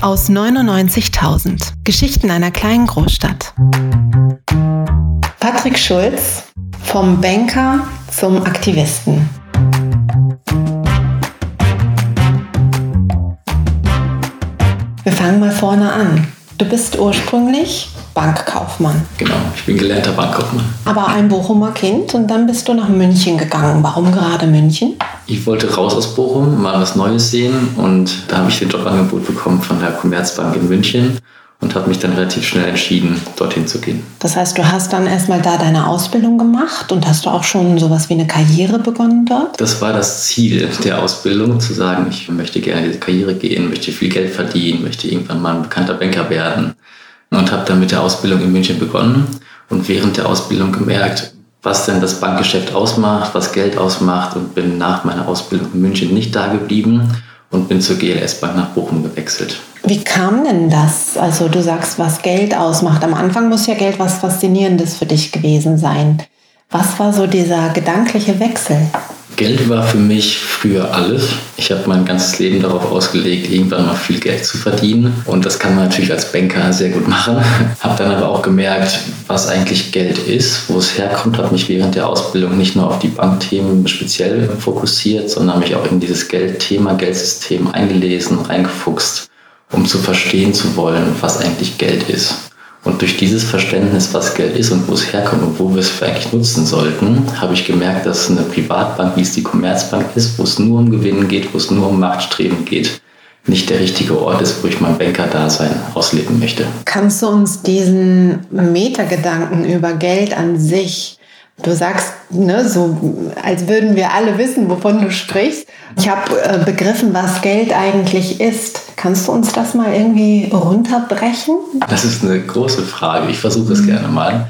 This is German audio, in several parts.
Aus 99.000. Geschichten einer kleinen Großstadt. Patrick Schulz, vom Banker zum Aktivisten. Wir fangen mal vorne an. Du bist ursprünglich Bankkaufmann. Genau, ich bin gelernter Bankkaufmann. Aber ein Bochumer Kind und dann bist du nach München gegangen. Warum gerade München? Ich wollte raus aus Bochum, mal was Neues sehen und da habe ich den Jobangebot bekommen von der Commerzbank in München und habe mich dann relativ schnell entschieden, dorthin zu gehen. Das heißt, du hast dann erstmal da deine Ausbildung gemacht und hast du auch schon sowas wie eine Karriere begonnen dort? Das war das Ziel der Ausbildung, zu sagen, ich möchte gerne diese Karriere gehen, möchte viel Geld verdienen, möchte irgendwann mal ein bekannter Banker werden und habe dann mit der Ausbildung in München begonnen und während der Ausbildung gemerkt, was denn das Bankgeschäft ausmacht, was Geld ausmacht und bin nach meiner Ausbildung in München nicht da geblieben und bin zur GLS Bank nach Bochum gewechselt. Wie kam denn das? Also du sagst, was Geld ausmacht. Am Anfang muss ja Geld was Faszinierendes für dich gewesen sein. Was war so dieser gedankliche Wechsel? Geld war für mich früher alles. Ich habe mein ganzes Leben darauf ausgelegt, irgendwann mal viel Geld zu verdienen. Und das kann man natürlich als Banker sehr gut machen. habe dann aber auch gemerkt, was eigentlich Geld ist, wo es herkommt. Habe mich während der Ausbildung nicht nur auf die Bankthemen speziell fokussiert, sondern mich auch in dieses Geldthema, Geldsystem eingelesen, reingefuchst, um zu verstehen zu wollen, was eigentlich Geld ist. Und durch dieses Verständnis, was Geld ist und wo es herkommt und wo wir es eigentlich nutzen sollten, habe ich gemerkt, dass eine Privatbank, wie es die Commerzbank ist, wo es nur um Gewinnen geht, wo es nur um Machtstreben geht, nicht der richtige Ort ist, wo ich mein Banker-Dasein ausleben möchte. Kannst du uns diesen Metagedanken über Geld an sich Du sagst, ne, so als würden wir alle wissen, wovon du sprichst. Ich habe äh, begriffen, was Geld eigentlich ist. Kannst du uns das mal irgendwie runterbrechen? Das ist eine große Frage. Ich versuche es mhm. gerne mal.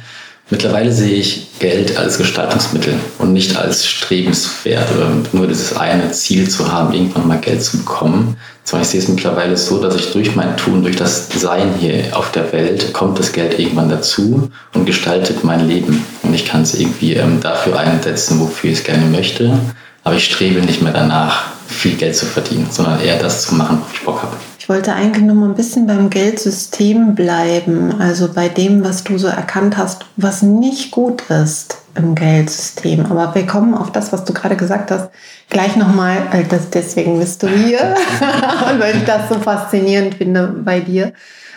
Mittlerweile sehe ich Geld als Gestaltungsmittel und nicht als strebenswert oder nur dieses eine Ziel zu haben, irgendwann mal Geld zu bekommen. Sondern ich sehe es mittlerweile so, dass ich durch mein Tun, durch das Sein hier auf der Welt, kommt das Geld irgendwann dazu und gestaltet mein Leben. Und ich kann es irgendwie ähm, dafür einsetzen, wofür ich es gerne möchte. Aber ich strebe nicht mehr danach, viel Geld zu verdienen, sondern eher das zu machen, worauf ich Bock habe. Ich wollte eigentlich noch mal ein bisschen beim Geldsystem bleiben, also bei dem, was du so erkannt hast, was nicht gut ist im Geldsystem. Aber wir kommen auf das, was du gerade gesagt hast, gleich nochmal, weil das, deswegen bist du hier und weil ich das so faszinierend finde bei dir.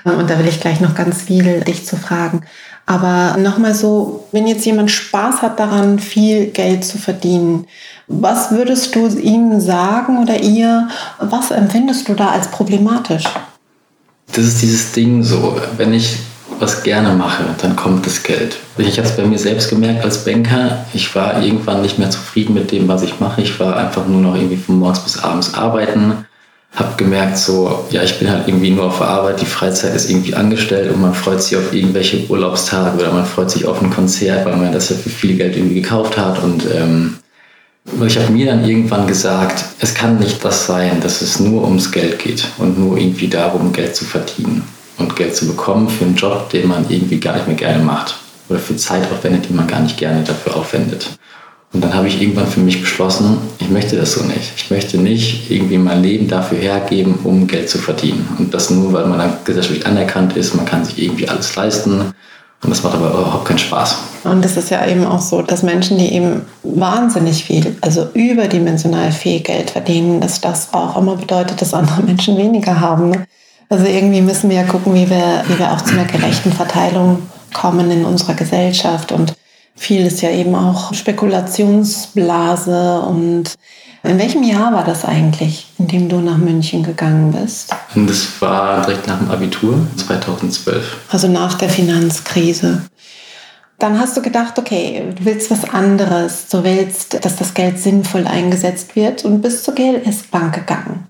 Und da will ich gleich noch ganz viel dich zu fragen. Aber nochmal so, wenn jetzt jemand Spaß hat daran, viel Geld zu verdienen, was würdest du ihm sagen oder ihr? Was empfindest du da als problematisch? Das ist dieses Ding so, wenn ich was gerne mache, dann kommt das Geld. Ich habe es bei mir selbst gemerkt als Banker. Ich war irgendwann nicht mehr zufrieden mit dem, was ich mache. Ich war einfach nur noch irgendwie von morgens bis abends arbeiten habe gemerkt, so, ja, ich bin halt irgendwie nur auf der Arbeit, die Freizeit ist irgendwie angestellt und man freut sich auf irgendwelche Urlaubstage oder man freut sich auf ein Konzert, weil man das ja für viel Geld irgendwie gekauft hat. Und ähm, ich habe mir dann irgendwann gesagt, es kann nicht das sein, dass es nur ums Geld geht und nur irgendwie darum, Geld zu verdienen und Geld zu bekommen für einen Job, den man irgendwie gar nicht mehr gerne macht oder für Zeit aufwendet, die man gar nicht gerne dafür aufwendet. Und dann habe ich irgendwann für mich beschlossen, ich möchte das so nicht. Ich möchte nicht irgendwie mein Leben dafür hergeben, um Geld zu verdienen. Und das nur, weil man dann gesellschaftlich anerkannt ist, man kann sich irgendwie alles leisten. Und das macht aber überhaupt keinen Spaß. Und es ist ja eben auch so, dass Menschen, die eben wahnsinnig viel, also überdimensional viel Geld verdienen, dass das auch immer bedeutet, dass andere Menschen weniger haben. Also irgendwie müssen wir ja gucken, wie wir, wie wir auch zu einer gerechten Verteilung kommen in unserer Gesellschaft. Und viel ist ja eben auch Spekulationsblase. Und in welchem Jahr war das eigentlich, in dem du nach München gegangen bist? Das war direkt nach dem Abitur, 2012. Also nach der Finanzkrise. Dann hast du gedacht, okay, du willst was anderes. Du willst, dass das Geld sinnvoll eingesetzt wird und bist zur GLS Bank gegangen.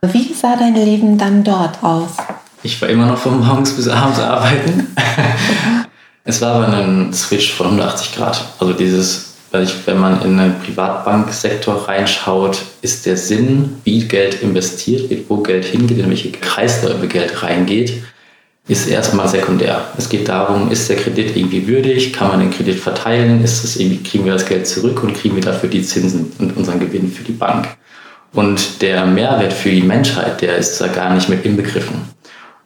Wie sah dein Leben dann dort aus? Ich war immer noch von morgens bis abends arbeiten. Es war aber ein Switch von 180 Grad. Also dieses, weil ich, wenn man in den Privatbanksektor reinschaut, ist der Sinn, wie Geld investiert wird, wo Geld hingeht, in welche Kreisläufe Geld reingeht, ist erstmal sekundär. Es geht darum, ist der Kredit irgendwie würdig, kann man den Kredit verteilen, ist es irgendwie, kriegen wir das Geld zurück und kriegen wir dafür die Zinsen und unseren Gewinn für die Bank. Und der Mehrwert für die Menschheit, der ist da gar nicht mit inbegriffen.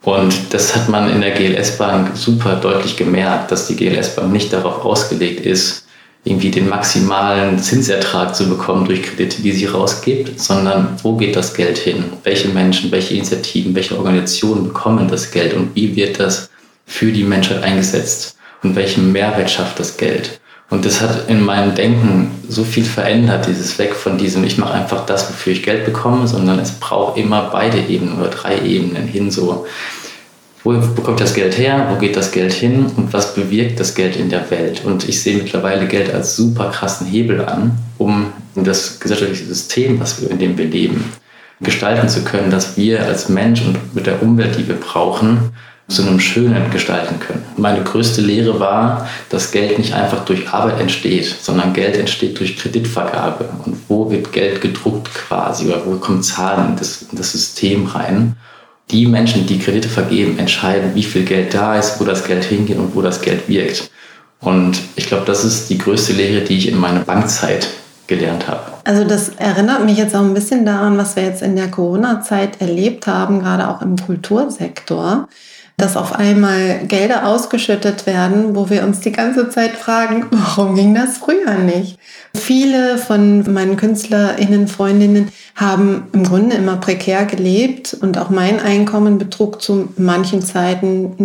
Und das hat man in der GLS-Bank super deutlich gemerkt, dass die GLS-Bank nicht darauf ausgelegt ist, irgendwie den maximalen Zinsertrag zu bekommen durch Kredite, die sie rausgibt, sondern wo geht das Geld hin? Welche Menschen, welche Initiativen, welche Organisationen bekommen das Geld und wie wird das für die Menschheit eingesetzt? Und welchen Mehrwert schafft das Geld? Und das hat in meinem Denken so viel verändert, dieses Weg von diesem, ich mache einfach das, wofür ich Geld bekomme, sondern es braucht immer beide Ebenen oder drei Ebenen hin, so wo bekommt das Geld her, wo geht das Geld hin? Und was bewirkt das Geld in der Welt. Und ich sehe mittlerweile Geld als super krassen Hebel an, um das gesellschaftliche System, was wir, in dem wir leben, gestalten zu können, dass wir als Mensch und mit der Umwelt, die wir brauchen, zu einem Schönen gestalten können. Meine größte Lehre war, dass Geld nicht einfach durch Arbeit entsteht, sondern Geld entsteht durch Kreditvergabe. Und wo wird Geld gedruckt quasi oder wo kommen Zahlen in das, in das System rein? die Menschen, die Kredite vergeben, entscheiden, wie viel Geld da ist, wo das Geld hingeht und wo das Geld wirkt. Und ich glaube, das ist die größte Lehre, die ich in meiner Bankzeit gelernt habe. Also das erinnert mich jetzt auch ein bisschen daran, was wir jetzt in der Corona-Zeit erlebt haben, gerade auch im Kultursektor, dass auf einmal Gelder ausgeschüttet werden, wo wir uns die ganze Zeit fragen, warum ging das früher nicht? Viele von meinen KünstlerInnen, Freundinnen haben im Grunde immer prekär gelebt und auch mein Einkommen betrug zu manchen Zeiten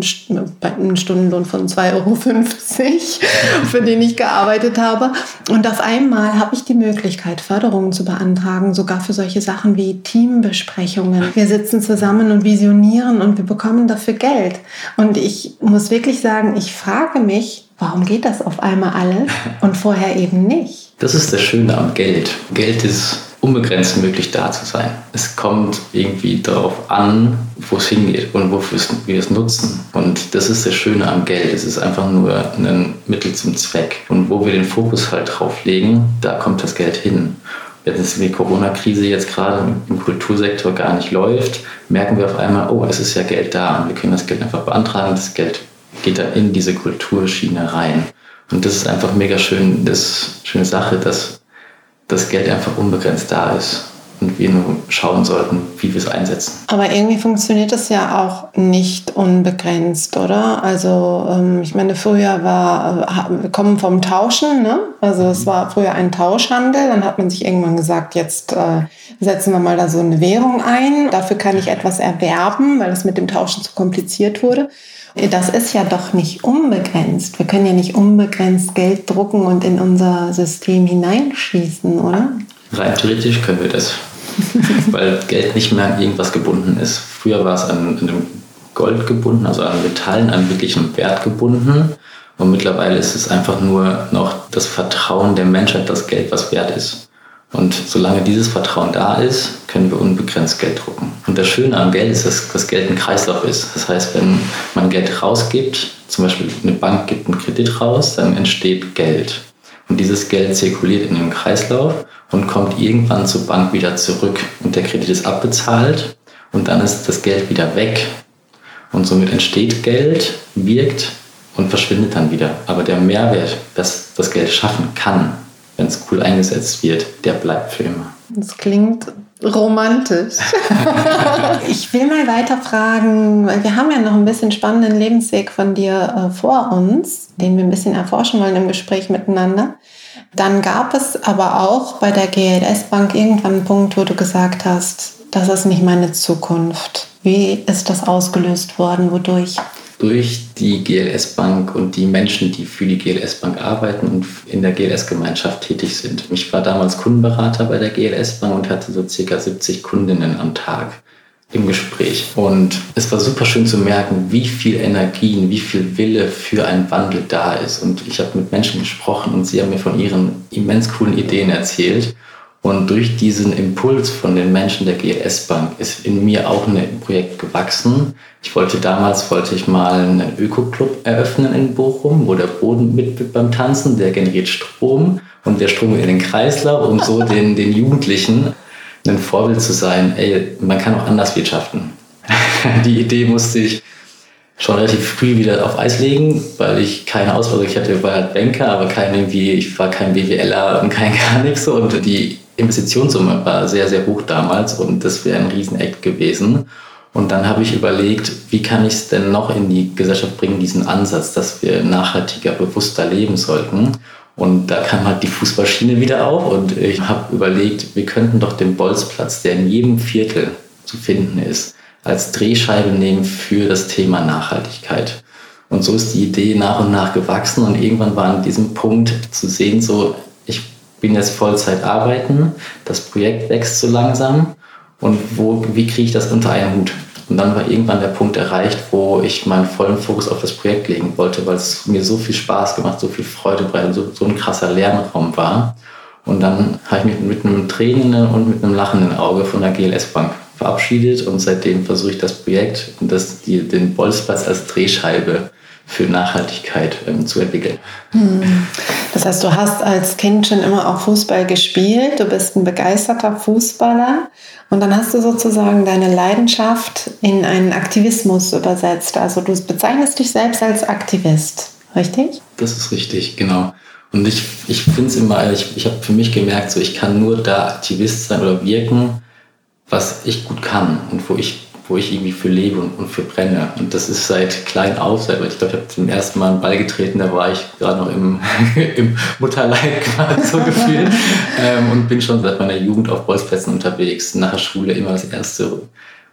einen Stundenlohn von 2,50 Euro, für den ich gearbeitet habe. Und auf einmal habe ich die Möglichkeit, Förderungen zu beantragen, sogar für solche Sachen wie Teambesprechungen. Wir sitzen zusammen und visionieren und wir bekommen dafür Geld. Und ich muss wirklich sagen, ich frage mich, warum geht das auf einmal alles und vorher eben nicht? Das ist das Schöne am Geld. Geld ist unbegrenzt möglich da zu sein. Es kommt irgendwie darauf an, wo es hingeht und wofür wir es nutzen. Und das ist das Schöne am Geld. Es ist einfach nur ein Mittel zum Zweck. Und wo wir den Fokus halt drauf legen, da kommt das Geld hin. Wenn es die Corona-Krise jetzt gerade im Kultursektor gar nicht läuft, merken wir auf einmal, oh, es ist ja Geld da und wir können das Geld einfach beantragen. Das Geld geht da in diese Kulturschiene rein. Und das ist einfach mega schön, das schöne Sache, dass das Geld einfach unbegrenzt da ist und wir nur schauen sollten, wie wir es einsetzen. Aber irgendwie funktioniert das ja auch nicht unbegrenzt, oder? Also ähm, ich meine, früher war, wir kommen vom Tauschen, ne? Also es war früher ein Tauschhandel, dann hat man sich irgendwann gesagt, jetzt äh, setzen wir mal da so eine Währung ein, dafür kann ich etwas erwerben, weil es mit dem Tauschen zu kompliziert wurde. Das ist ja doch nicht unbegrenzt. Wir können ja nicht unbegrenzt Geld drucken und in unser System hineinschießen, oder? Rein theoretisch können wir das, weil Geld nicht mehr an irgendwas gebunden ist. Früher war es an, an Gold gebunden, also an Metallen, an wirklichem Wert gebunden. Und mittlerweile ist es einfach nur noch das Vertrauen der Menschheit, dass Geld was wert ist. Und solange dieses Vertrauen da ist, können wir unbegrenzt Geld drucken. Und das Schöne am Geld ist, dass das Geld ein Kreislauf ist. Das heißt, wenn man Geld rausgibt, zum Beispiel eine Bank gibt einen Kredit raus, dann entsteht Geld. Und dieses Geld zirkuliert in dem Kreislauf und kommt irgendwann zur Bank wieder zurück. Und der Kredit ist abbezahlt und dann ist das Geld wieder weg. Und somit entsteht Geld, wirkt und verschwindet dann wieder. Aber der Mehrwert, das das Geld schaffen kann, wenn es cool eingesetzt wird, der bleibt für immer. Das klingt romantisch. ich will mal weiter fragen, weil wir haben ja noch ein bisschen spannenden Lebensweg von dir äh, vor uns, den wir ein bisschen erforschen wollen im Gespräch miteinander. Dann gab es aber auch bei der GLS Bank irgendwann einen Punkt, wo du gesagt hast, das ist nicht meine Zukunft. Wie ist das ausgelöst worden? Wodurch? Durch die GLS Bank und die Menschen, die für die GLS Bank arbeiten und in der GLS-Gemeinschaft tätig sind. Ich war damals Kundenberater bei der GLS Bank und hatte so circa 70 Kundinnen am Tag im Gespräch. Und es war super schön zu merken, wie viel Energien, wie viel Wille für einen Wandel da ist. Und ich habe mit Menschen gesprochen und sie haben mir von ihren immens coolen Ideen erzählt. Und durch diesen Impuls von den Menschen der GLS Bank ist in mir auch ein Projekt gewachsen. Ich wollte damals, wollte ich mal einen Öko-Club eröffnen in Bochum, wo der Boden mit beim Tanzen, der generiert Strom und der Strom in den Kreislauf, um so den, den Jugendlichen ein Vorbild zu sein. Ey, man kann auch anders wirtschaften. Die Idee musste ich schon relativ früh wieder auf Eis legen, weil ich keine Ausbildung, ich hatte, war halt Banker, aber kein irgendwie, ich war kein BWLer und kein gar nichts so. Und die Investitionssumme war sehr, sehr hoch damals und das wäre ein Rieseneck gewesen. Und dann habe ich überlegt, wie kann ich es denn noch in die Gesellschaft bringen, diesen Ansatz, dass wir nachhaltiger, bewusster leben sollten. Und da kam halt die Fußballschiene wieder auf und ich habe überlegt, wir könnten doch den Bolzplatz, der in jedem Viertel zu finden ist, als Drehscheibe nehmen für das Thema Nachhaltigkeit. Und so ist die Idee nach und nach gewachsen und irgendwann war an diesem Punkt zu sehen, so, bin jetzt Vollzeit arbeiten, das Projekt wächst so langsam und wo, wie kriege ich das unter einen Hut? Und dann war irgendwann der Punkt erreicht, wo ich meinen vollen Fokus auf das Projekt legen wollte, weil es mir so viel Spaß gemacht, so viel Freude bereitet, so, so ein krasser Lernraum war. Und dann habe ich mich mit einem tränenden und mit einem lachenden Auge von der GLS Bank verabschiedet und seitdem versuche ich das Projekt und das, die, den Bolzplatz als Drehscheibe für Nachhaltigkeit ähm, zu entwickeln. Hm. Das heißt, du hast als Kind schon immer auch Fußball gespielt, du bist ein begeisterter Fußballer und dann hast du sozusagen deine Leidenschaft in einen Aktivismus übersetzt. Also du bezeichnest dich selbst als Aktivist, richtig? Das ist richtig, genau. Und ich, ich finde es immer, ich, ich habe für mich gemerkt, so ich kann nur da Aktivist sein oder wirken, was ich gut kann und wo ich wo ich irgendwie für lebe und, und für brenne. Und das ist seit klein auf, seit, ich glaube, ich habe zum ersten Mal einen Ball getreten, da war ich gerade noch im, im Mutterleib quasi so gefühlt ähm, und bin schon seit meiner Jugend auf Bolzplätzen unterwegs. Nach der Schule immer das erste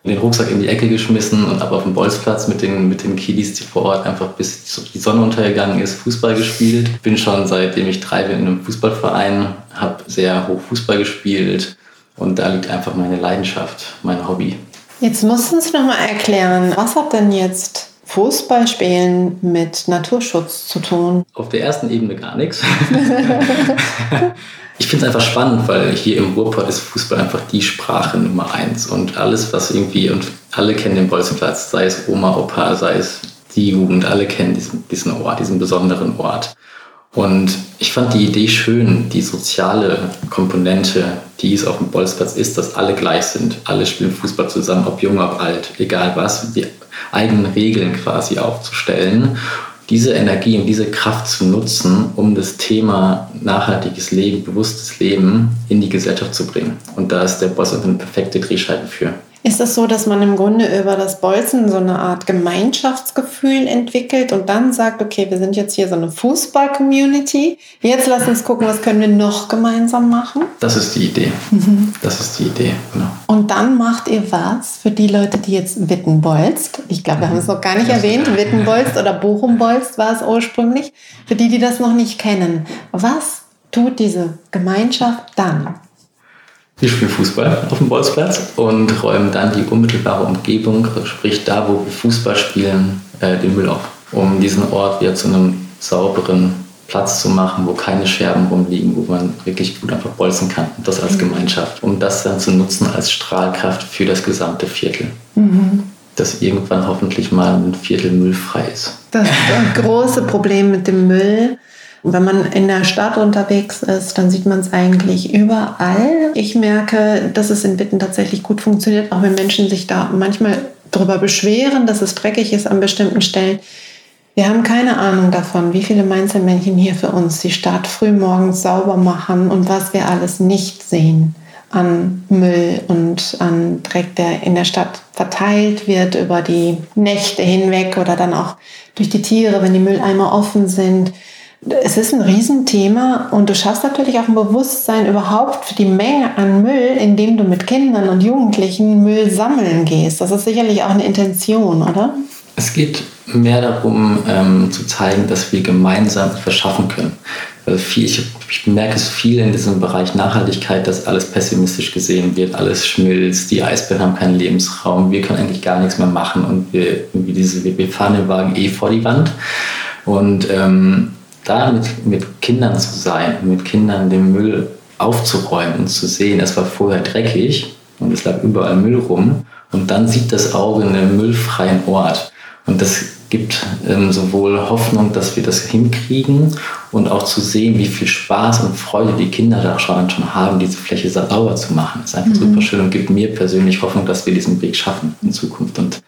den Rucksack in die Ecke geschmissen und ab auf den Bolzplatz mit den, mit den Kiddies vor Ort einfach bis die Sonne untergegangen ist, Fußball gespielt. Bin schon seitdem ich drei bin in einem Fußballverein, habe sehr hoch Fußball gespielt und da liegt einfach meine Leidenschaft, mein Hobby. Jetzt musst du uns noch mal erklären, was hat denn jetzt Fußballspielen mit Naturschutz zu tun? Auf der ersten Ebene gar nichts. ich finde es einfach spannend, weil hier im Ruhrpott ist Fußball einfach die Sprache Nummer eins und alles, was irgendwie, und alle kennen den Bolzplatz, sei es Oma, Opa, sei es die Jugend, alle kennen diesen, diesen Ort, diesen besonderen Ort. Und ich fand die Idee schön, die soziale Komponente, die es auf dem Bolzplatz ist, dass alle gleich sind. Alle spielen Fußball zusammen, ob jung, ob alt, egal was, die eigenen Regeln quasi aufzustellen. Diese Energie und diese Kraft zu nutzen, um das Thema nachhaltiges Leben, bewusstes Leben in die Gesellschaft zu bringen. Und da ist der Boss eine perfekte Drehscheibe für. Ist es so, dass man im Grunde über das Bolzen so eine Art Gemeinschaftsgefühl entwickelt und dann sagt, okay, wir sind jetzt hier so eine Fußball-Community. Jetzt lass uns gucken, was können wir noch gemeinsam machen? Das ist die Idee. Mhm. Das ist die Idee, genau. Und dann macht ihr was für die Leute, die jetzt Wittenbolzt. Ich glaube, wir haben es noch gar nicht erwähnt. Wittenbolzt oder Bochumbolzt war es ursprünglich. Für die, die das noch nicht kennen. Was tut diese Gemeinschaft dann? Wir spielen Fußball auf dem Bolzplatz und räumen dann die unmittelbare Umgebung, sprich da, wo wir Fußball spielen, äh, den Müll auf, um diesen Ort wieder zu einem sauberen Platz zu machen, wo keine Scherben rumliegen, wo man wirklich gut einfach bolzen kann. Und das als mhm. Gemeinschaft, um das dann zu nutzen als Strahlkraft für das gesamte Viertel. Mhm. Dass irgendwann hoffentlich mal ein Viertel müllfrei ist. Das große Problem mit dem Müll wenn man in der Stadt unterwegs ist, dann sieht man es eigentlich überall. Ich merke, dass es in Witten tatsächlich gut funktioniert, auch wenn Menschen sich da manchmal darüber beschweren, dass es dreckig ist an bestimmten Stellen. Wir haben keine Ahnung davon, wie viele Mainzelmännchen hier für uns die Stadt früh morgens sauber machen und was wir alles nicht sehen an Müll und an Dreck, der in der Stadt verteilt wird über die Nächte hinweg oder dann auch durch die Tiere, wenn die Mülleimer offen sind es ist ein Riesenthema und du schaffst natürlich auch ein Bewusstsein überhaupt für die Menge an Müll, indem du mit Kindern und Jugendlichen Müll sammeln gehst. Das ist sicherlich auch eine Intention, oder? Es geht mehr darum, ähm, zu zeigen, dass wir gemeinsam verschaffen können. Also viel, ich, ich merke es viel in diesem Bereich Nachhaltigkeit, dass alles pessimistisch gesehen wird, alles schmilzt, die Eisbären haben keinen Lebensraum, wir können eigentlich gar nichts mehr machen und wir, diese, wir fahren den Wagen eh vor die Wand. Und ähm, da mit, mit Kindern zu sein, mit Kindern den Müll aufzuräumen und zu sehen, es war vorher dreckig und es lag überall Müll rum und dann sieht das Auge einen müllfreien Ort. Und das gibt ähm, sowohl Hoffnung, dass wir das hinkriegen und auch zu sehen, wie viel Spaß und Freude die Kinder da schon, schon haben, diese Fläche sauber zu machen. Das ist einfach mhm. super schön und gibt mir persönlich Hoffnung, dass wir diesen Weg schaffen in Zukunft und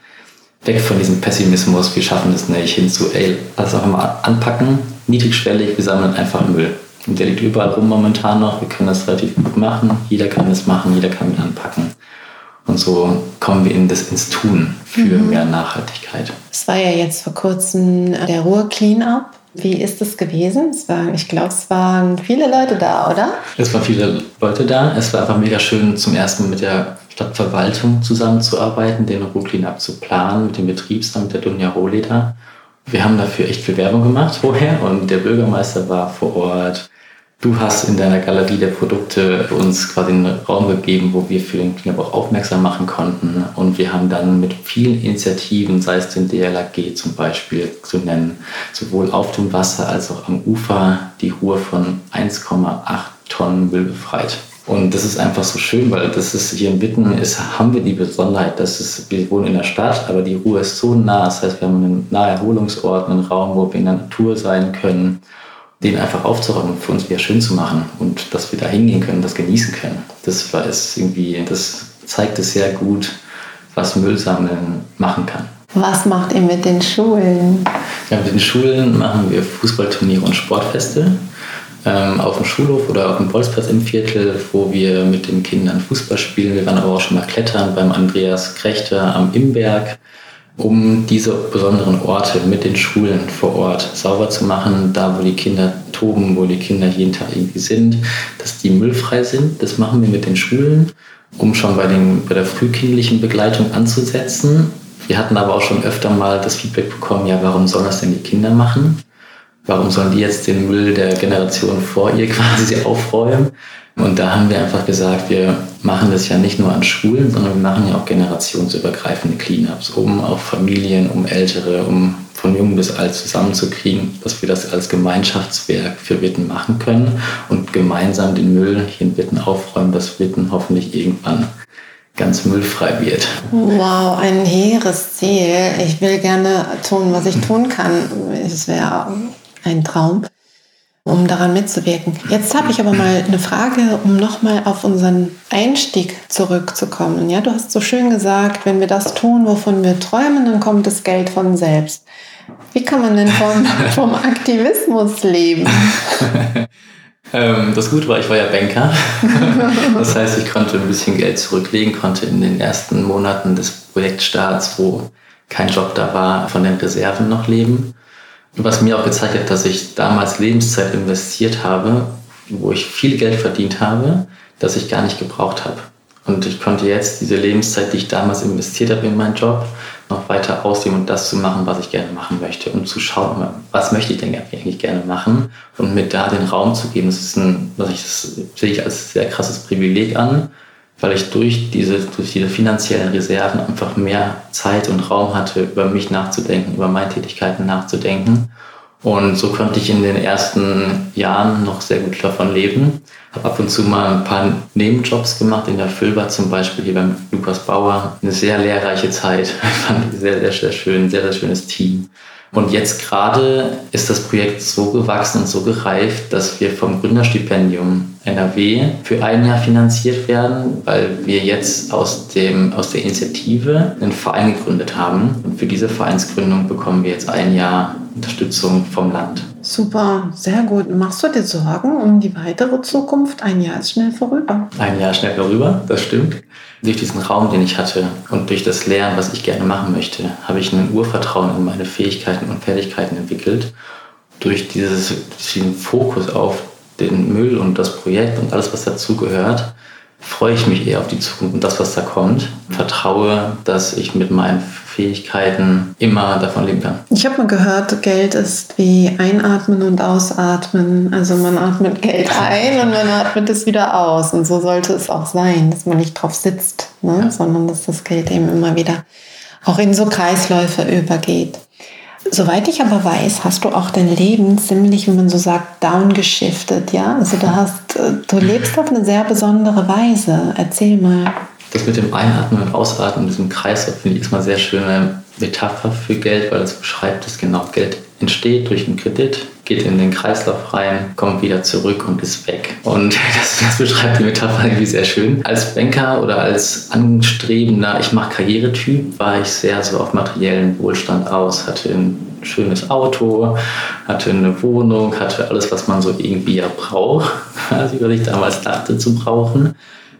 weg von diesem Pessimismus, wir schaffen das nicht, hin zu, ey, lass auch mal anpacken, niedrigschwellig, wir sammeln einfach Müll. Und der liegt überall rum momentan noch. Wir können das relativ gut machen. Jeder kann es machen, jeder kann mit anpacken. Und so kommen wir in das, ins Tun für mhm. mehr Nachhaltigkeit. Es war ja jetzt vor kurzem der Ruhr Cleanup. Wie ist es gewesen? Es war, ich glaube, es waren viele Leute da, oder? Es waren viele Leute da. Es war einfach mega schön, zum ersten Mal mit der Stadtverwaltung zusammenzuarbeiten, den Cleanup zu planen, mit dem Betriebsamt, der Dunja Roleda. Wir haben dafür echt viel Werbung gemacht vorher und der Bürgermeister war vor Ort. Du hast in deiner Galerie der Produkte uns quasi einen Raum gegeben, wo wir für den Cleanup auch aufmerksam machen konnten. Und wir haben dann mit vielen Initiativen, sei es den DLAG zum Beispiel zu nennen, sowohl auf dem Wasser als auch am Ufer die Ruhe von 1,8 Tonnen Müll befreit. Und das ist einfach so schön, weil das ist hier in Witten ist, haben wir die Besonderheit, dass es, wir wohnen in der Stadt, aber die Ruhe ist so nah. Das heißt, wir haben einen Naherholungsort, einen Raum, wo wir in der Natur sein können den einfach aufzuräumen und für uns wieder schön zu machen und dass wir da hingehen können, das genießen können. Das war es irgendwie, das zeigt es sehr gut, was Müllsammeln machen kann. Was macht ihr mit den Schulen? Ja, mit den Schulen machen wir Fußballturniere und Sportfeste auf dem Schulhof oder auf dem Bolzplatz im Viertel, wo wir mit den Kindern Fußball spielen. Wir waren aber auch schon mal klettern beim Andreas Krechter am Imberg um diese besonderen Orte mit den Schulen vor Ort sauber zu machen, da wo die Kinder toben, wo die Kinder jeden Tag irgendwie sind, dass die müllfrei sind. Das machen wir mit den Schulen, um schon bei, den, bei der frühkindlichen Begleitung anzusetzen. Wir hatten aber auch schon öfter mal das Feedback bekommen, ja, warum sollen das denn die Kinder machen? Warum sollen die jetzt den Müll der Generation vor ihr quasi aufräumen? Und da haben wir einfach gesagt, wir machen das ja nicht nur an Schulen, sondern wir machen ja auch generationsübergreifende Cleanups, um auch Familien, um Ältere, um von jung bis alt zusammenzukriegen, dass wir das als Gemeinschaftswerk für Witten machen können und gemeinsam den Müll hier in Witten aufräumen, dass Witten hoffentlich irgendwann ganz müllfrei wird. Wow, ein hehres Ziel. Ich will gerne tun, was ich tun kann. Es wäre ein Traum um daran mitzuwirken. Jetzt habe ich aber mal eine Frage, um nochmal auf unseren Einstieg zurückzukommen. Ja, du hast so schön gesagt, wenn wir das tun, wovon wir träumen, dann kommt das Geld von selbst. Wie kann man denn vom, vom Aktivismus leben? Ähm, das Gute war, ich war ja Banker. das heißt, ich konnte ein bisschen Geld zurücklegen, konnte in den ersten Monaten des Projektstarts, wo kein Job da war, von den Reserven noch leben was mir auch gezeigt hat, dass ich damals Lebenszeit investiert habe, wo ich viel Geld verdient habe, das ich gar nicht gebraucht habe. Und ich konnte jetzt diese Lebenszeit, die ich damals investiert habe in meinen Job, noch weiter ausnehmen und das zu machen, was ich gerne machen möchte. Und zu schauen, was möchte ich denn eigentlich gerne machen und mir da den Raum zu geben. Das ist ein, was ich, das sehe ich als sehr krasses Privileg an, weil ich durch diese, durch diese finanziellen Reserven einfach mehr Zeit und Raum hatte, über mich nachzudenken, über meine Tätigkeiten nachzudenken. Und so konnte ich in den ersten Jahren noch sehr gut davon leben. Habe ab und zu mal ein paar Nebenjobs gemacht, in der Füllbar zum Beispiel, hier beim Lukas Bauer. Eine sehr lehrreiche Zeit. Ich fand sehr, sehr, sehr schön, sehr, sehr schönes Team. Und jetzt gerade ist das Projekt so gewachsen und so gereift, dass wir vom Gründerstipendium NRW für ein Jahr finanziert werden, weil wir jetzt aus, dem, aus der Initiative einen Verein gegründet haben. Und für diese Vereinsgründung bekommen wir jetzt ein Jahr Unterstützung vom Land. Super, sehr gut. Machst du dir Sorgen um die weitere Zukunft? Ein Jahr ist schnell vorüber. Ein Jahr schnell vorüber, das stimmt. Durch diesen Raum, den ich hatte und durch das Lernen, was ich gerne machen möchte, habe ich ein Urvertrauen in meine Fähigkeiten und Fertigkeiten entwickelt. Durch dieses, diesen Fokus auf den Müll und das Projekt und alles, was dazugehört, freue ich mich eher auf die Zukunft und das, was da kommt. Vertraue, dass ich mit meinen Fähigkeiten immer davon leben kann. Ich habe mal gehört, Geld ist wie einatmen und ausatmen. Also man atmet Geld ein und man atmet es wieder aus. Und so sollte es auch sein, dass man nicht drauf sitzt, ne? Ja. sondern dass das Geld eben immer wieder auch in so Kreisläufe übergeht. Soweit ich aber weiß, hast du auch dein Leben ziemlich, wie man so sagt, downgeschiftet, ja? Also du hast, äh, du lebst auf eine sehr besondere Weise. Erzähl mal. Das mit dem Einatmen und Ausatmen, diesem Kreis, finde ich, ist mal sehr schöne Metapher für Geld, weil das beschreibt, dass genau Geld entsteht durch einen Kredit, geht in den Kreislauf rein, kommt wieder zurück und ist weg. Und das, das beschreibt die Metapher irgendwie sehr schön. Als Banker oder als anstrebender, ich mache Karrieretyp, war ich sehr so auf materiellen Wohlstand aus, hatte ein schönes Auto, hatte eine Wohnung, hatte alles, was man so irgendwie ja braucht, quasi, was ich damals dachte zu brauchen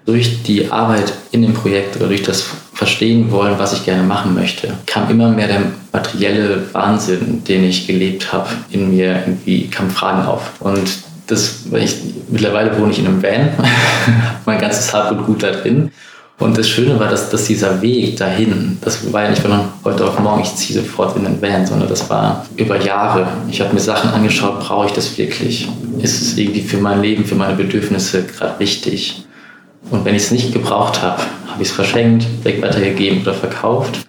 durch die Arbeit in dem Projekt oder durch das Verstehen wollen, was ich gerne machen möchte, kam immer mehr der materielle Wahnsinn, den ich gelebt habe, in mir irgendwie kamen Fragen auf. Und das, ich, mittlerweile wohne ich in einem Van, mein ganzes Hab und Gut da drin. Und das Schöne war, dass, dass dieser Weg dahin, das war ja nicht von heute auf morgen, ich ziehe sofort in den Van, sondern das war über Jahre. Ich habe mir Sachen angeschaut, brauche ich das wirklich? Ist es irgendwie für mein Leben, für meine Bedürfnisse gerade wichtig? Und wenn ich es nicht gebraucht habe, habe ich es verschenkt, weg weitergegeben oder verkauft.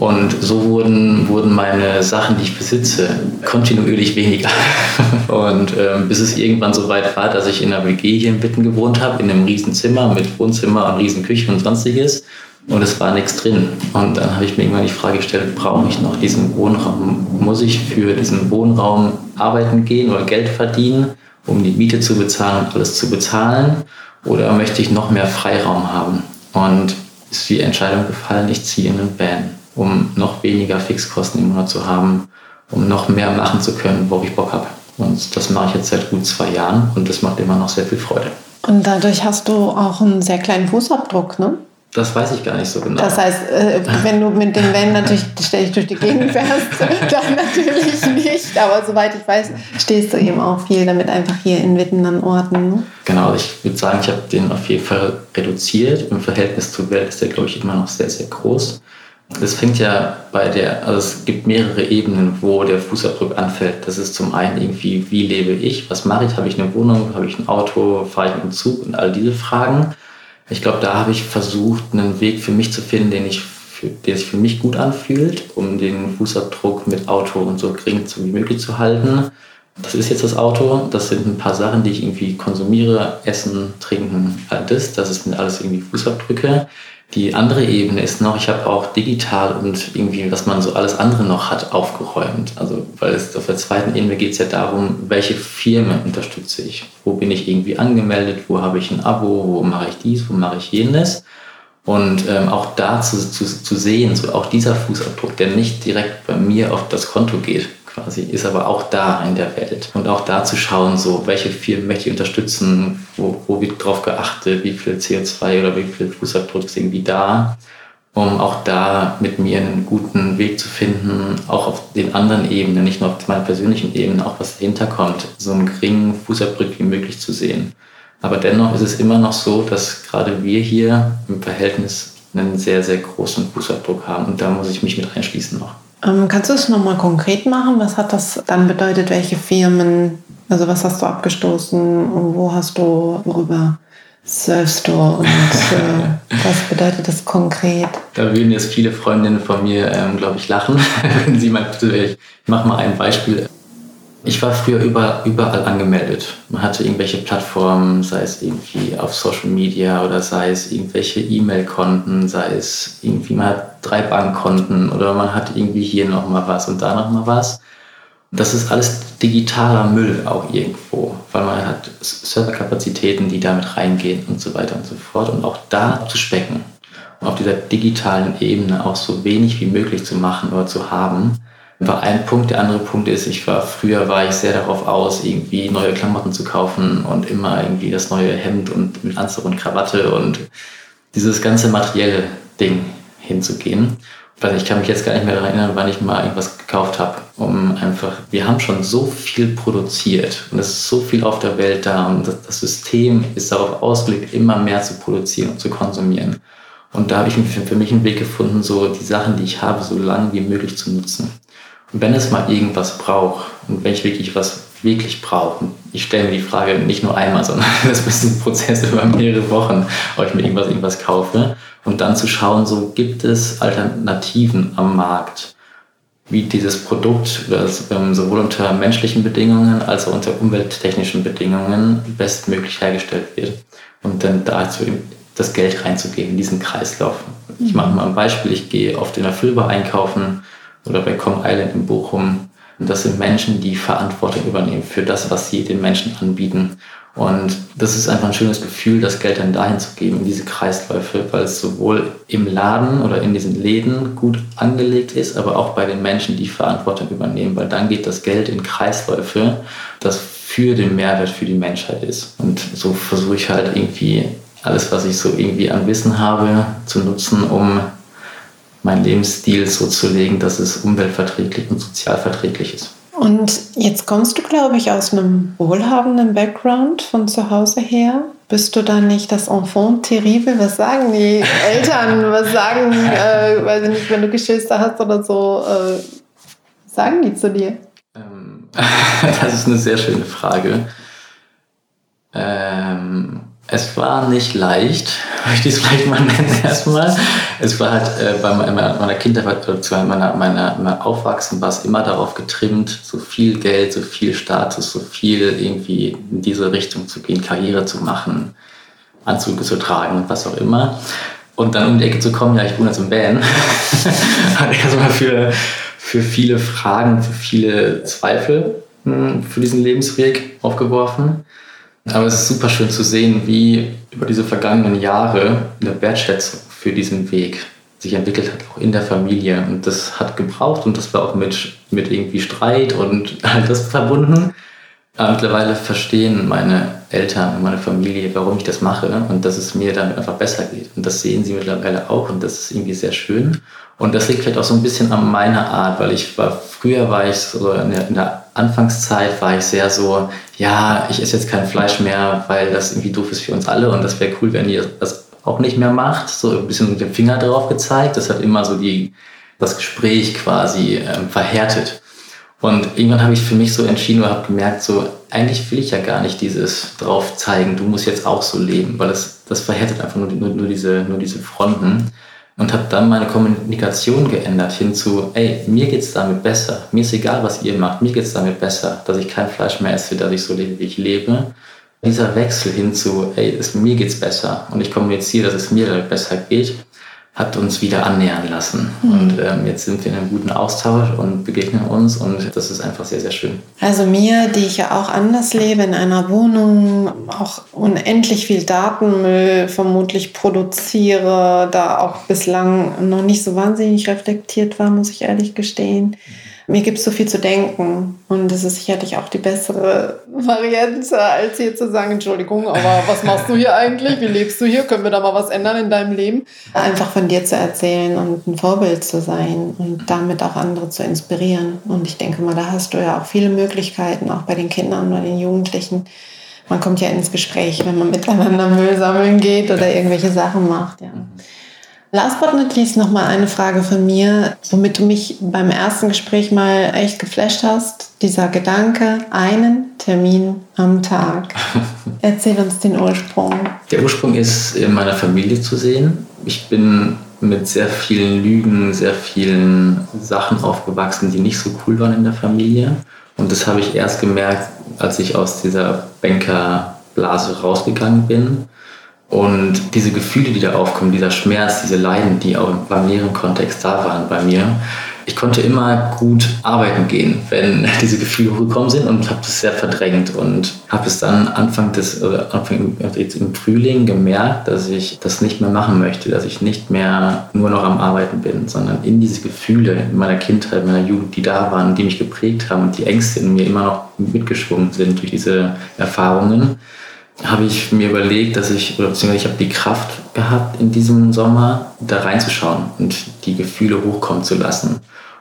Und so wurden, wurden meine Sachen, die ich besitze, kontinuierlich weniger. Und ähm, bis es irgendwann so weit war, dass ich in einer WG hier in Witten gewohnt habe, in einem riesen Zimmer mit Wohnzimmer und riesen Küche und sonstiges. Und es war nichts drin. Und dann habe ich mir irgendwann die Frage gestellt, brauche ich noch diesen Wohnraum? Muss ich für diesen Wohnraum arbeiten gehen oder Geld verdienen, um die Miete zu bezahlen und alles zu bezahlen? Oder möchte ich noch mehr Freiraum haben? Und ist die Entscheidung gefallen, ich ziehe in einen Van, um noch weniger Fixkosten im Monat zu haben, um noch mehr machen zu können, wo ich Bock habe. Und das mache ich jetzt seit gut zwei Jahren und das macht immer noch sehr viel Freude. Und dadurch hast du auch einen sehr kleinen Fußabdruck, ne? Das weiß ich gar nicht so genau. Das heißt, äh, wenn du mit dem Van natürlich ständig durch die Gegend fährst, dann natürlich nicht. Aber soweit ich weiß, stehst du eben auch viel damit einfach hier in Witten an Orten. Ne? Genau, ich würde sagen, ich habe den auf jeden Fall reduziert. Im Verhältnis zur Welt ist der, glaube ich, immer noch sehr, sehr groß. Das fängt ja bei der, also es gibt mehrere Ebenen, wo der Fußabdruck anfällt. Das ist zum einen irgendwie, wie lebe ich, was mache ich, habe ich eine Wohnung, habe ich ein Auto, fahre ich mit dem Zug und all diese Fragen. Ich glaube, da habe ich versucht, einen Weg für mich zu finden, den ich der sich für mich gut anfühlt, um den Fußabdruck mit Auto und so gering wie möglich zu halten. Das ist jetzt das Auto, das sind ein paar Sachen, die ich irgendwie konsumiere, essen, trinken, all das. Das sind alles irgendwie Fußabdrücke. Die andere Ebene ist noch, ich habe auch digital und irgendwie, was man so alles andere noch hat, aufgeräumt. Also, weil es auf der zweiten Ebene geht es ja darum, welche Firmen unterstütze ich? Wo bin ich irgendwie angemeldet? Wo habe ich ein Abo? Wo mache ich dies? Wo mache ich jenes? Und ähm, auch da zu, zu, zu sehen, so auch dieser Fußabdruck, der nicht direkt bei mir auf das Konto geht, quasi, ist aber auch da in der Welt. Und auch da zu schauen, so, welche Firmen möchte ich unterstützen, wo, wo wird drauf geachtet, wie viel CO2 oder wie viel Fußabdruck ist irgendwie da, um auch da mit mir einen guten Weg zu finden, auch auf den anderen Ebenen, nicht nur auf meiner persönlichen Ebene, auch was dahinter kommt, so einen geringen Fußabdruck wie möglich zu sehen. Aber dennoch ist es immer noch so, dass gerade wir hier im Verhältnis einen sehr, sehr großen Fußabdruck haben. Und da muss ich mich mit einschließen noch. Ähm, kannst du es nochmal konkret machen? Was hat das dann bedeutet? Welche Firmen, also was hast du abgestoßen und wo hast du, worüber surfst du und äh, was bedeutet das konkret? Da würden jetzt viele Freundinnen von mir, ähm, glaube ich, lachen, wenn sie mal, ich mache mal ein Beispiel. Ich war früher über, überall angemeldet. Man hatte irgendwelche Plattformen, sei es irgendwie auf Social Media oder sei es irgendwelche E-Mail-Konten, sei es irgendwie, man hat drei Bankkonten oder man hat irgendwie hier nochmal was und da nochmal was. Das ist alles digitaler Müll auch irgendwo, weil man hat Serverkapazitäten, die damit reingehen und so weiter und so fort. Und auch da zu specken, auf dieser digitalen Ebene auch so wenig wie möglich zu machen oder zu haben, war ein Punkt. Der andere Punkt ist, ich war früher war ich sehr darauf aus, irgendwie neue Klamotten zu kaufen und immer irgendwie das neue Hemd und mit Anzug und Krawatte und dieses ganze materielle Ding hinzugehen. Ich kann mich jetzt gar nicht mehr daran erinnern, wann ich mal irgendwas gekauft habe, um einfach, wir haben schon so viel produziert und es ist so viel auf der Welt da und das System ist darauf ausgelegt, immer mehr zu produzieren und zu konsumieren. Und da habe ich für mich einen Weg gefunden, so die Sachen, die ich habe, so lange wie möglich zu nutzen wenn es mal irgendwas braucht und wenn ich wirklich was wirklich brauche, ich stelle mir die Frage nicht nur einmal, sondern das ist ein Prozess über mehrere Wochen, ob ich mir irgendwas, irgendwas kaufe und dann zu schauen, so gibt es Alternativen am Markt, wie dieses Produkt das, ähm, sowohl unter menschlichen Bedingungen als auch unter umwelttechnischen Bedingungen bestmöglich hergestellt wird und dann dazu das Geld reinzugeben in diesen Kreislauf. Ich mache mal ein Beispiel, ich gehe auf den Erfüllbar einkaufen, oder bei Com Island in Bochum Und das sind Menschen, die Verantwortung übernehmen für das, was sie den Menschen anbieten. Und das ist einfach ein schönes Gefühl, das Geld dann dahin zu geben, in diese Kreisläufe, weil es sowohl im Laden oder in diesen Läden gut angelegt ist, aber auch bei den Menschen, die Verantwortung übernehmen, weil dann geht das Geld in Kreisläufe, das für den Mehrwert für die Menschheit ist. Und so versuche ich halt irgendwie alles, was ich so irgendwie an Wissen habe, zu nutzen, um meinen Lebensstil so zu legen, dass es umweltverträglich und sozialverträglich ist. Und jetzt kommst du, glaube ich, aus einem wohlhabenden Background von zu Hause her. Bist du dann nicht das Enfant terrible? Was sagen die Eltern? Was sagen, äh, weiß ich nicht, wenn du Geschwister hast oder so, äh, sagen die zu dir? Ähm, das ist eine sehr schöne Frage. Ähm, es war nicht leicht, möchte ich es vielleicht mal nennen erstmal. Es war halt äh, bei meiner, Kindheit, bei meiner, meiner, meiner Aufwachsen war es immer darauf getrimmt, so viel Geld, so viel Status, so viel irgendwie in diese Richtung zu gehen, Karriere zu machen, Anzüge zu tragen und was auch immer. Und dann um die Ecke zu kommen, ja, ich wohne jetzt im Van, hat erstmal für, für viele Fragen, für viele Zweifel hm, für diesen Lebensweg aufgeworfen. Aber es ist super schön zu sehen, wie über diese vergangenen Jahre eine Wertschätzung für diesen Weg sich entwickelt hat, auch in der Familie. Und das hat gebraucht und das war auch mit, mit irgendwie Streit und all das verbunden. Aber mittlerweile verstehen meine Eltern und meine Familie, warum ich das mache und dass es mir damit einfach besser geht. Und das sehen sie mittlerweile auch und das ist irgendwie sehr schön. Und das liegt vielleicht auch so ein bisschen an meiner Art, weil ich war, früher war ich so in der, in der Anfangszeit war ich sehr so, ja, ich esse jetzt kein Fleisch mehr, weil das irgendwie doof ist für uns alle und das wäre cool, wenn ihr das auch nicht mehr macht. So ein bisschen mit dem Finger drauf gezeigt. Das hat immer so die, das Gespräch quasi ähm, verhärtet. Und irgendwann habe ich für mich so entschieden oder habe gemerkt, so eigentlich will ich ja gar nicht dieses drauf zeigen, du musst jetzt auch so leben, weil das, das verhärtet einfach nur, nur, nur, diese, nur diese Fronten und habe dann meine Kommunikation geändert hin zu, ey, mir geht's damit besser. Mir ist egal, was ihr macht. Mir geht's damit besser, dass ich kein Fleisch mehr esse, dass ich so lebe, wie ich lebe. Dieser Wechsel hin zu, ey, es, mir geht's besser und ich kommuniziere, dass es mir damit besser geht, hat uns wieder annähern lassen. Mhm. Und ähm, jetzt sind wir in einem guten Austausch und begegnen uns und das ist einfach sehr, sehr schön. Also mir, die ich ja auch anders lebe, in einer Wohnung, auch unendlich viel Datenmüll vermutlich produziere, da auch bislang noch nicht so wahnsinnig reflektiert war, muss ich ehrlich gestehen. Mhm mir gibt es so viel zu denken. Und das ist sicherlich auch die bessere Variante, als hier zu sagen, Entschuldigung, aber was machst du hier eigentlich? Wie lebst du hier? Können wir da mal was ändern in deinem Leben? Einfach von dir zu erzählen und ein Vorbild zu sein und damit auch andere zu inspirieren. Und ich denke mal, da hast du ja auch viele Möglichkeiten, auch bei den Kindern oder den Jugendlichen. Man kommt ja ins Gespräch, wenn man miteinander Müll sammeln geht oder irgendwelche Sachen macht. Ja. Last but not least noch mal eine Frage von mir, womit du mich beim ersten Gespräch mal echt geflasht hast. Dieser Gedanke, einen Termin am Tag. Erzähl uns den Ursprung. Der Ursprung ist in meiner Familie zu sehen. Ich bin mit sehr vielen Lügen, sehr vielen Sachen aufgewachsen, die nicht so cool waren in der Familie. Und das habe ich erst gemerkt, als ich aus dieser Bankerblase rausgegangen bin und diese Gefühle, die da aufkommen, dieser Schmerz, diese Leiden, die auch beim leeren Kontext da waren bei mir, ich konnte immer gut arbeiten gehen, wenn diese Gefühle hochgekommen sind und habe das sehr verdrängt und habe es dann Anfang des oder Anfang jetzt im Frühling gemerkt, dass ich das nicht mehr machen möchte, dass ich nicht mehr nur noch am Arbeiten bin, sondern in diese Gefühle in meiner Kindheit, meiner Jugend, die da waren, die mich geprägt haben und die Ängste in mir immer noch mitgeschwungen sind durch diese Erfahrungen habe ich mir überlegt, dass ich, oder beziehungsweise ich habe die Kraft gehabt, in diesem Sommer da reinzuschauen und die Gefühle hochkommen zu lassen.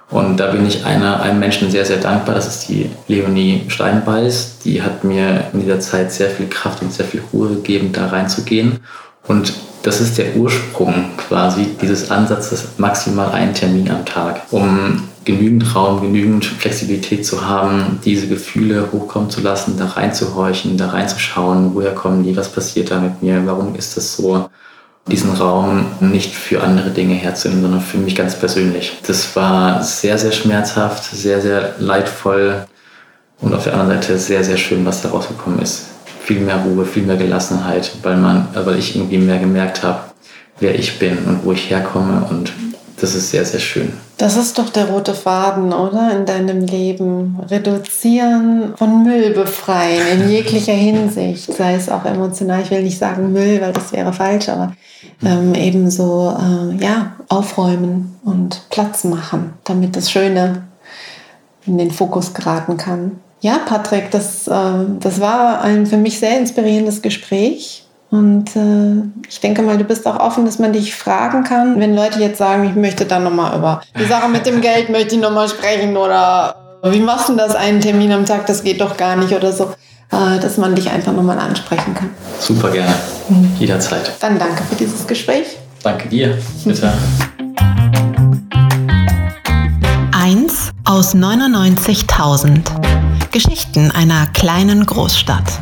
Und da bin ich einer, einem Menschen sehr, sehr dankbar. Das ist die Leonie Steinbeiß. Die hat mir in dieser Zeit sehr viel Kraft und sehr viel Ruhe gegeben, da reinzugehen. Und das ist der Ursprung quasi dieses Ansatzes, maximal einen Termin am Tag, um genügend Raum, genügend Flexibilität zu haben, diese Gefühle hochkommen zu lassen, da reinzuhorchen, da reinzuschauen, woher kommen die, was passiert da mit mir, warum ist das so, diesen Raum nicht für andere Dinge herzunehmen, sondern für mich ganz persönlich. Das war sehr, sehr schmerzhaft, sehr, sehr leidvoll und auf der anderen Seite sehr, sehr schön, was da rausgekommen ist. Viel mehr Ruhe, viel mehr Gelassenheit, weil man, weil ich irgendwie mehr gemerkt habe, wer ich bin und wo ich herkomme und das ist sehr, sehr schön. Das ist doch der rote Faden, oder? In deinem Leben. Reduzieren, von Müll befreien, in jeglicher Hinsicht. Sei es auch emotional. Ich will nicht sagen Müll, weil das wäre falsch, aber ähm, eben so, äh, ja, aufräumen und Platz machen, damit das Schöne in den Fokus geraten kann. Ja, Patrick, das, äh, das war ein für mich sehr inspirierendes Gespräch. Und äh, ich denke mal, du bist auch offen, dass man dich fragen kann, wenn Leute jetzt sagen, ich möchte da nochmal über die Sache mit dem Geld möchte ich nochmal sprechen oder wie machst du das einen Termin am Tag, das geht doch gar nicht oder so, äh, dass man dich einfach nochmal ansprechen kann. Super gerne, mhm. jederzeit. Dann danke für dieses Gespräch. Danke dir, bitte. Eins aus 99.000 Geschichten einer kleinen Großstadt.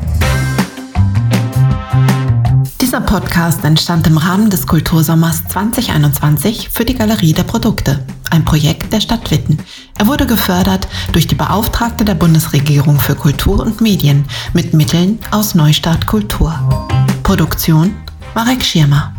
Dieser Podcast entstand im Rahmen des Kultursommers 2021 für die Galerie der Produkte, ein Projekt der Stadt Witten. Er wurde gefördert durch die Beauftragte der Bundesregierung für Kultur und Medien mit Mitteln aus Neustart Kultur. Produktion Marek Schirmer.